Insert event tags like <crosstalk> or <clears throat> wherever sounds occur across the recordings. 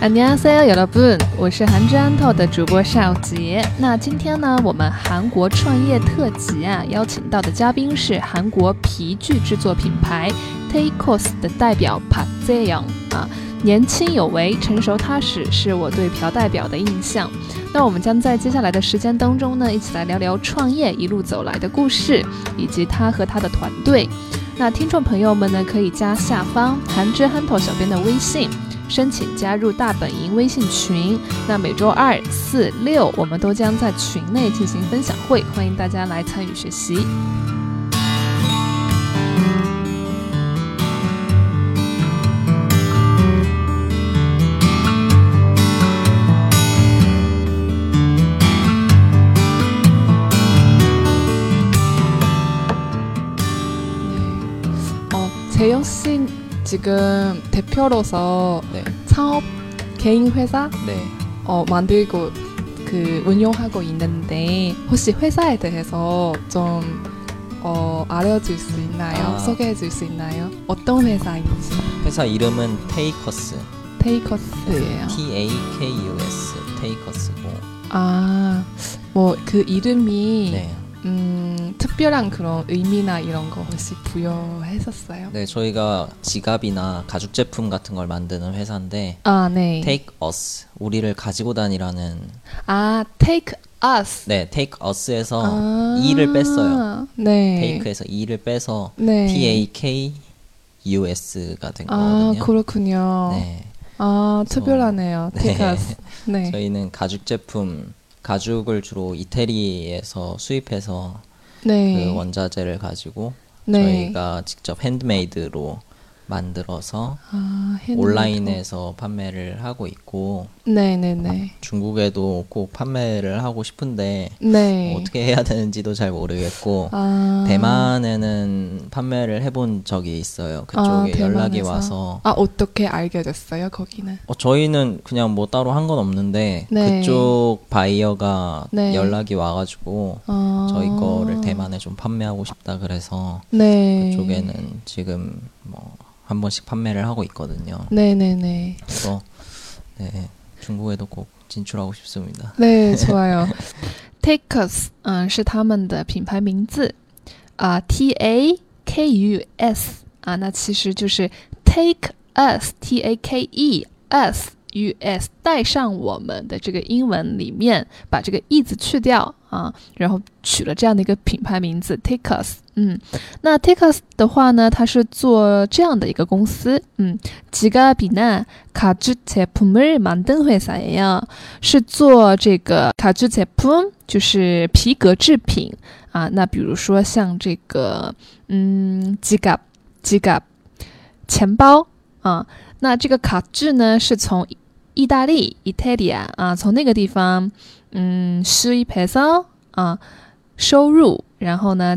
안녕하세요，여러분，我是韩之安透的主播邵杰。那今天呢，我们韩国创业特辑啊，邀请到的嘉宾是韩国皮具制作品牌 Takos 的代表 Park Jaeyoung 啊。年轻有为，成熟踏实，是我对朴代表的印象。那我们将在接下来的时间当中呢，一起来聊聊创业一路走来的故事，以及他和他的团队。那听众朋友们呢，可以加下方韩之憨头小编的微信， 申请加入大本营微信群。那每周二、四、六，我们都将在群内进行分享会，欢迎大家来参与学习。어, 재영 씨 지금 대표로서 네. 창업 개인 회사 네. 어, 만들고 그 운영하고 있는데 혹시 회사에 대해서 좀 어, 알려줄 수 있나요? 아. 소개해 줄 수 있나요? 어떤 회사인지 회사 이름은 테이커스. 테이커스예요. T A K U S. 테이커스고. 아, 뭐 그 이름이 네. 음, 특별한 그런 의미나 이런 거 혹시 부여했었어요? 네, 저희가 지갑이나 가죽 제품 같은 걸 만드는 회사인데 아, 네. Take Us. 우리를 가지고 다니라는 아, take us. 네, Take Us에서 아, E를 뺐어요. 네. Take에서 E를 빼서 네. T A K U S가 된 아, 거거든요. 그렇군요. 네. 아, 특별하네요. 네. take us. 네. <laughs> 저희는 가죽 제품 가죽을 주로 이태리에서 수입해서 네. 그 원자재를 가지고 네. 저희가 직접 핸드메이드로 만들어서 아. 온라인에서 판매를 하고 있고 네, 네, 네. 중국에도 꼭 판매를 하고 싶은데 네. 어떻게 해야 되는지도 잘 모르겠고 아. 대만에는 판매를 해본 적이 있어요. 그쪽에 아, 연락이? 와서 아, 어떻게 알게 됐어요, 거기는? 어, 저희는 그냥 뭐 따로 한 건 없는데 네. 그쪽 바이어가 네. 연락이 와가지고 아. 저희 거를 대만에 좀 판매하고 싶다 그래서 네. 그쪽에는 지금 뭐 한 번씩 판매를 하고 있거든요. 네, 네, 네. 그래서 네, 중국에도 꼭 진출하고 싶습니다. 네, 좋아요. Take Us，嗯，是他们的品牌名字啊，T A K U S 啊，那其实就是 Take Us，T A K E S U S，带上我们的这个英文里面，把这个 e 字去掉啊，然后取了这样的一个品牌名字 Take Us。 嗯，那 Take Us 的话呢，它是做这样的一个公司，嗯，지갑이나가죽제품을만든회사예요。是做这个卡制제품，就是皮革制品啊。那比如说像这个，嗯，지갑지갑钱包啊。那这个卡制呢，是从意大利 Italia 啊，从那个地方，嗯，수입해서啊收入，然后呢，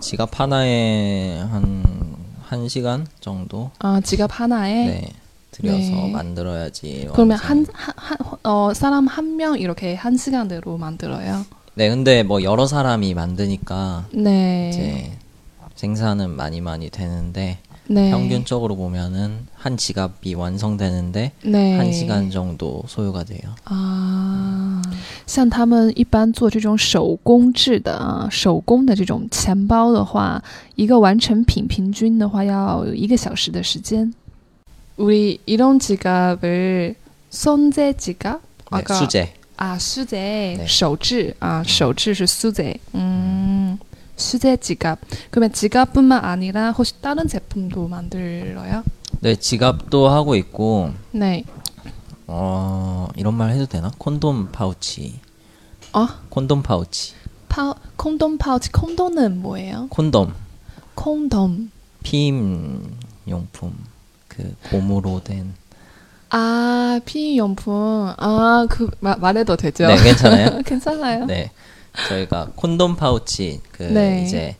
지갑 하나에 한 1시간 정도 아 지갑 하나에 네. 들여서 네. 만들어야지. 그러면 완성이. 한, 한, 한- 어, 사람 한 명 이렇게 한 시간대로 만들어요. 네, 근데 뭐 여러 사람이 만드니까 네. 이제 생산은 많이 많이 되는데 네. 평균적으로 보면은 한 지갑이 완성되는데 네. 한 시간 정도 소요가 돼요. 啊，像他们一般做这种手工制的啊，手工的这种钱包的话，一个完成品平均的话要有一个小时的时间。 우리 이런 지갑을 손재 지갑? 네, 아까 수제. 아 수제 네. 手制啊手制是 수제 음 수제 지갑 그러면 지갑뿐만 아니라 혹시 다른 제품도 만들어요? 네, 지갑도 하고 있고 네. 어, 이런 말 해도 되나? 콘돔 파우치. 어? 콘돔 파우치. 파 콘돔 파우치 콘돔은 뭐예요? 콘돔. 콘돔 피임 용품. 그 고무로 된 아, 피임용품. 아, 그 마, 말해도 되죠? 네, 괜찮아요? <laughs> 괜찮아요. 네. 저희가 콘돔 파우치 그 네. 이제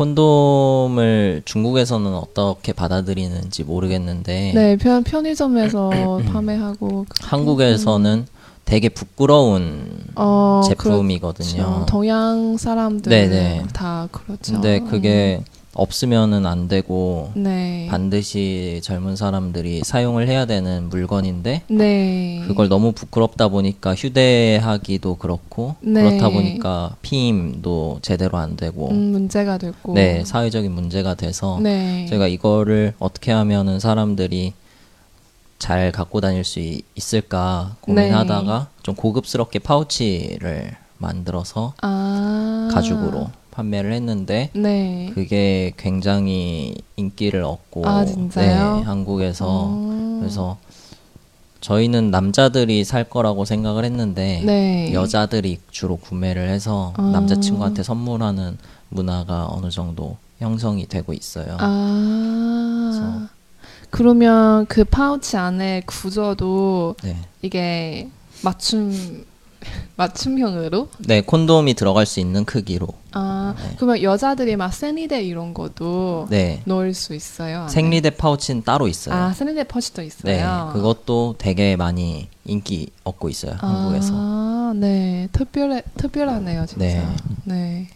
콘돔을 중국에서는 어떻게 받아들이는지 모르겠는데 네, 편, 편의점에서 <clears throat> 판매하고 한국에서는 되게 부끄러운 어, 제품이거든요. 그렇죠. 동양 사람들 네네. 다 그렇죠. 근데 그게 없으면은 안 되고 네. 반드시 젊은 사람들이 사용을 해야 되는 물건인데 네. 그걸 너무 부끄럽다 보니까 휴대하기도 그렇고 네. 그렇다 보니까 피임도 제대로 안 되고 음, 문제가 됐고. 네 사회적인 문제가 돼서 네. 제가 이거를 어떻게 하면은 사람들이 잘 갖고 다닐 수 이- 있을까 고민하다가 좀 고급스럽게 파우치를 만들어서 아. 가죽으로 판매를 했는데 네. 그게 굉장히 인기를 얻고 아? 네, 한국에서 어. 그래서 저희는 남자들이 살 거라고 생각을 했는데 네. 여자들이 주로 구매를 해서 아. 남자친구한테 선물하는 문화가 어느 정도 형성이 되고 있어요. 아. 그러면 그 파우치 안에 구조도 네. 이게 맞춤 맞춤형으로? 네, 콘돔이 들어갈 수 있는 크기로. 아, 네. 그러면 여자들이 막 생리대 이런 것도 네. 넣을 수 있어요? 안에? 생리대 파우치는 따로 있어요. 아, 생리대 퍼치도 있어요. 네, 그것도 되게 많이 인기 얻고 있어요. 한국에서. 啊，对，特别的特别的那样，진짜对对，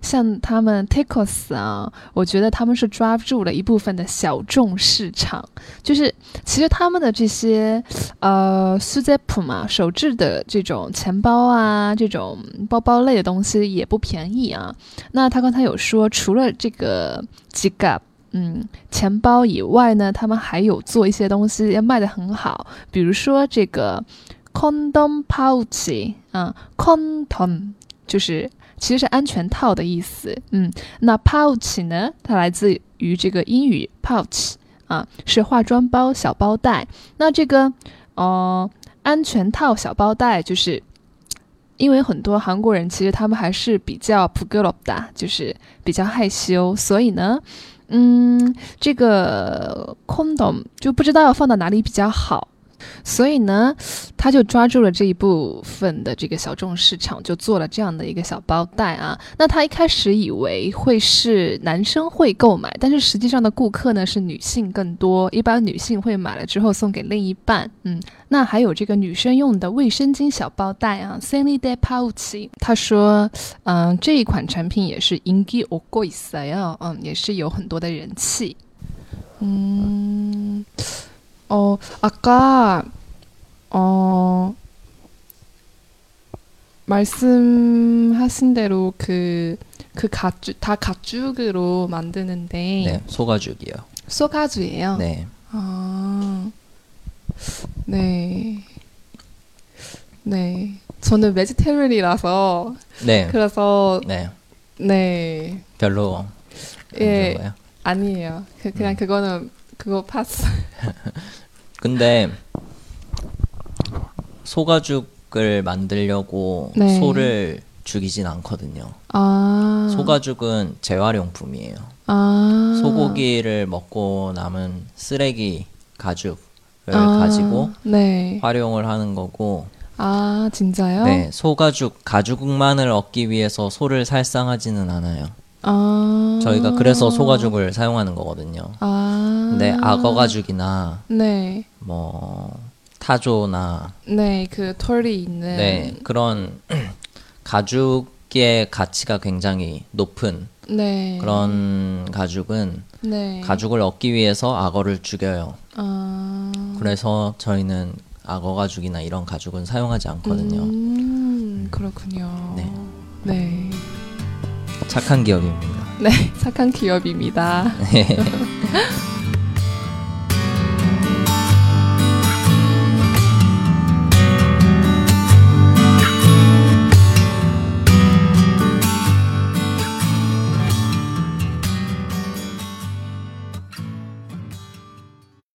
像他们 Tacos 啊，我觉得他们是抓住了一部分的小众市场，就是其实他们的这些呃 s u z e p 嘛，手制的这种钱包啊，这种包包类的东西也不便宜啊。那他刚才有说，除了这个 g i a 嗯，钱包以外呢，他们还有做一些东西卖的很好，比如说这个 condom pouch 啊，condom 就是其实是安全套的意思。嗯，那 pouch 呢，它来自于这个英语 pouch 啊，是化妆包、小包袋。那这个呃安全套、小包袋，就是因为很多韩国人其实他们还是比较 p u g o 的，就是比较害羞，所以呢。嗯，这个 condom 就不知道要放到哪里比较好，所以呢，他就抓住了这一部分的这个小众市场，就做了这样的一个小包袋啊。那他一开始以为会是男生会购买，但是实际上的顾客呢是女性更多，一般女性会买了之后送给另一半。嗯，那还有这个女生用的卫生巾小包袋啊 s a n i d a pouch。他说，嗯，这一款产品也是 ingi o g o i s a 嗯，也是有很多的人气。嗯, 어 아까 어 말씀하신 대로 그 그 가죽 다 가죽으로 만드는데 네, 소가죽이요. 소가죽이에요. 네. 아, 네. 네. 저는 베지테리언이라서 네. 그래서 네. 네. 별로 안 예. 아니에요. 그, 그냥 음. 그거는 그거 파스. <laughs> 근데 소가죽을 만들려고 네. 소를 죽이진 않거든요. 아. 소가죽은 재활용품이에요. 아. 소고기를 먹고 남은 쓰레기 가죽을 아, 가지고 네. 활용을 하는 거고, 아, 진짜요? 네, 소가죽 가죽만을 얻기 위해서 소를 살상하지는 않아요. 아. 저희가 그래서 소가죽을 사용하는 거거든요. 아. 근데 악어 가죽이나 네. 뭐 타조나 네, 그 털이 있는. 네 그런 <clears throat> 가죽의 가치가 굉장히 높은 네. 그런 가죽은 네. 가죽을 얻기 위해서 악어를 죽여요. 아. 그래서 저희는 악어 가죽이나 이런 가죽은 사용하지 않거든요. 음, 그렇군요. 네. 네. 착한 기업입니다. 네, <laughs> 착한 기업입니다. <laughs>